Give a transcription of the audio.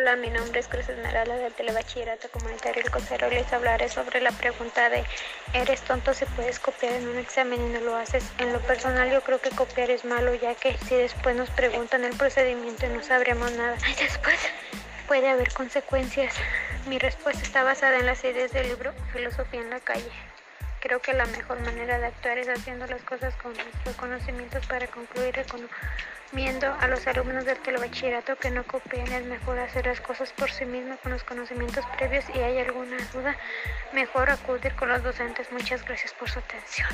Hola, mi nombre es Cruz Esmeralda del Telebachillerato Comunitario El Cosero. Les hablaré sobre la pregunta de ¿eres tonto si puedes copiar en un examen y no lo haces? En lo personal yo creo que copiar es malo ya que si después nos preguntan el procedimiento no sabremos nada. Y después puede haber consecuencias. Mi respuesta está basada en las ideas del libro Filosofía en la calle. Creo que la mejor manera de actuar es haciendo las cosas con nuestros conocimientos para concluir recomiendo a los alumnos del telebachillerato que no copien, es mejor hacer las cosas por sí mismos con los conocimientos previos y hay alguna duda, mejor acudir con los docentes. Muchas gracias por su atención.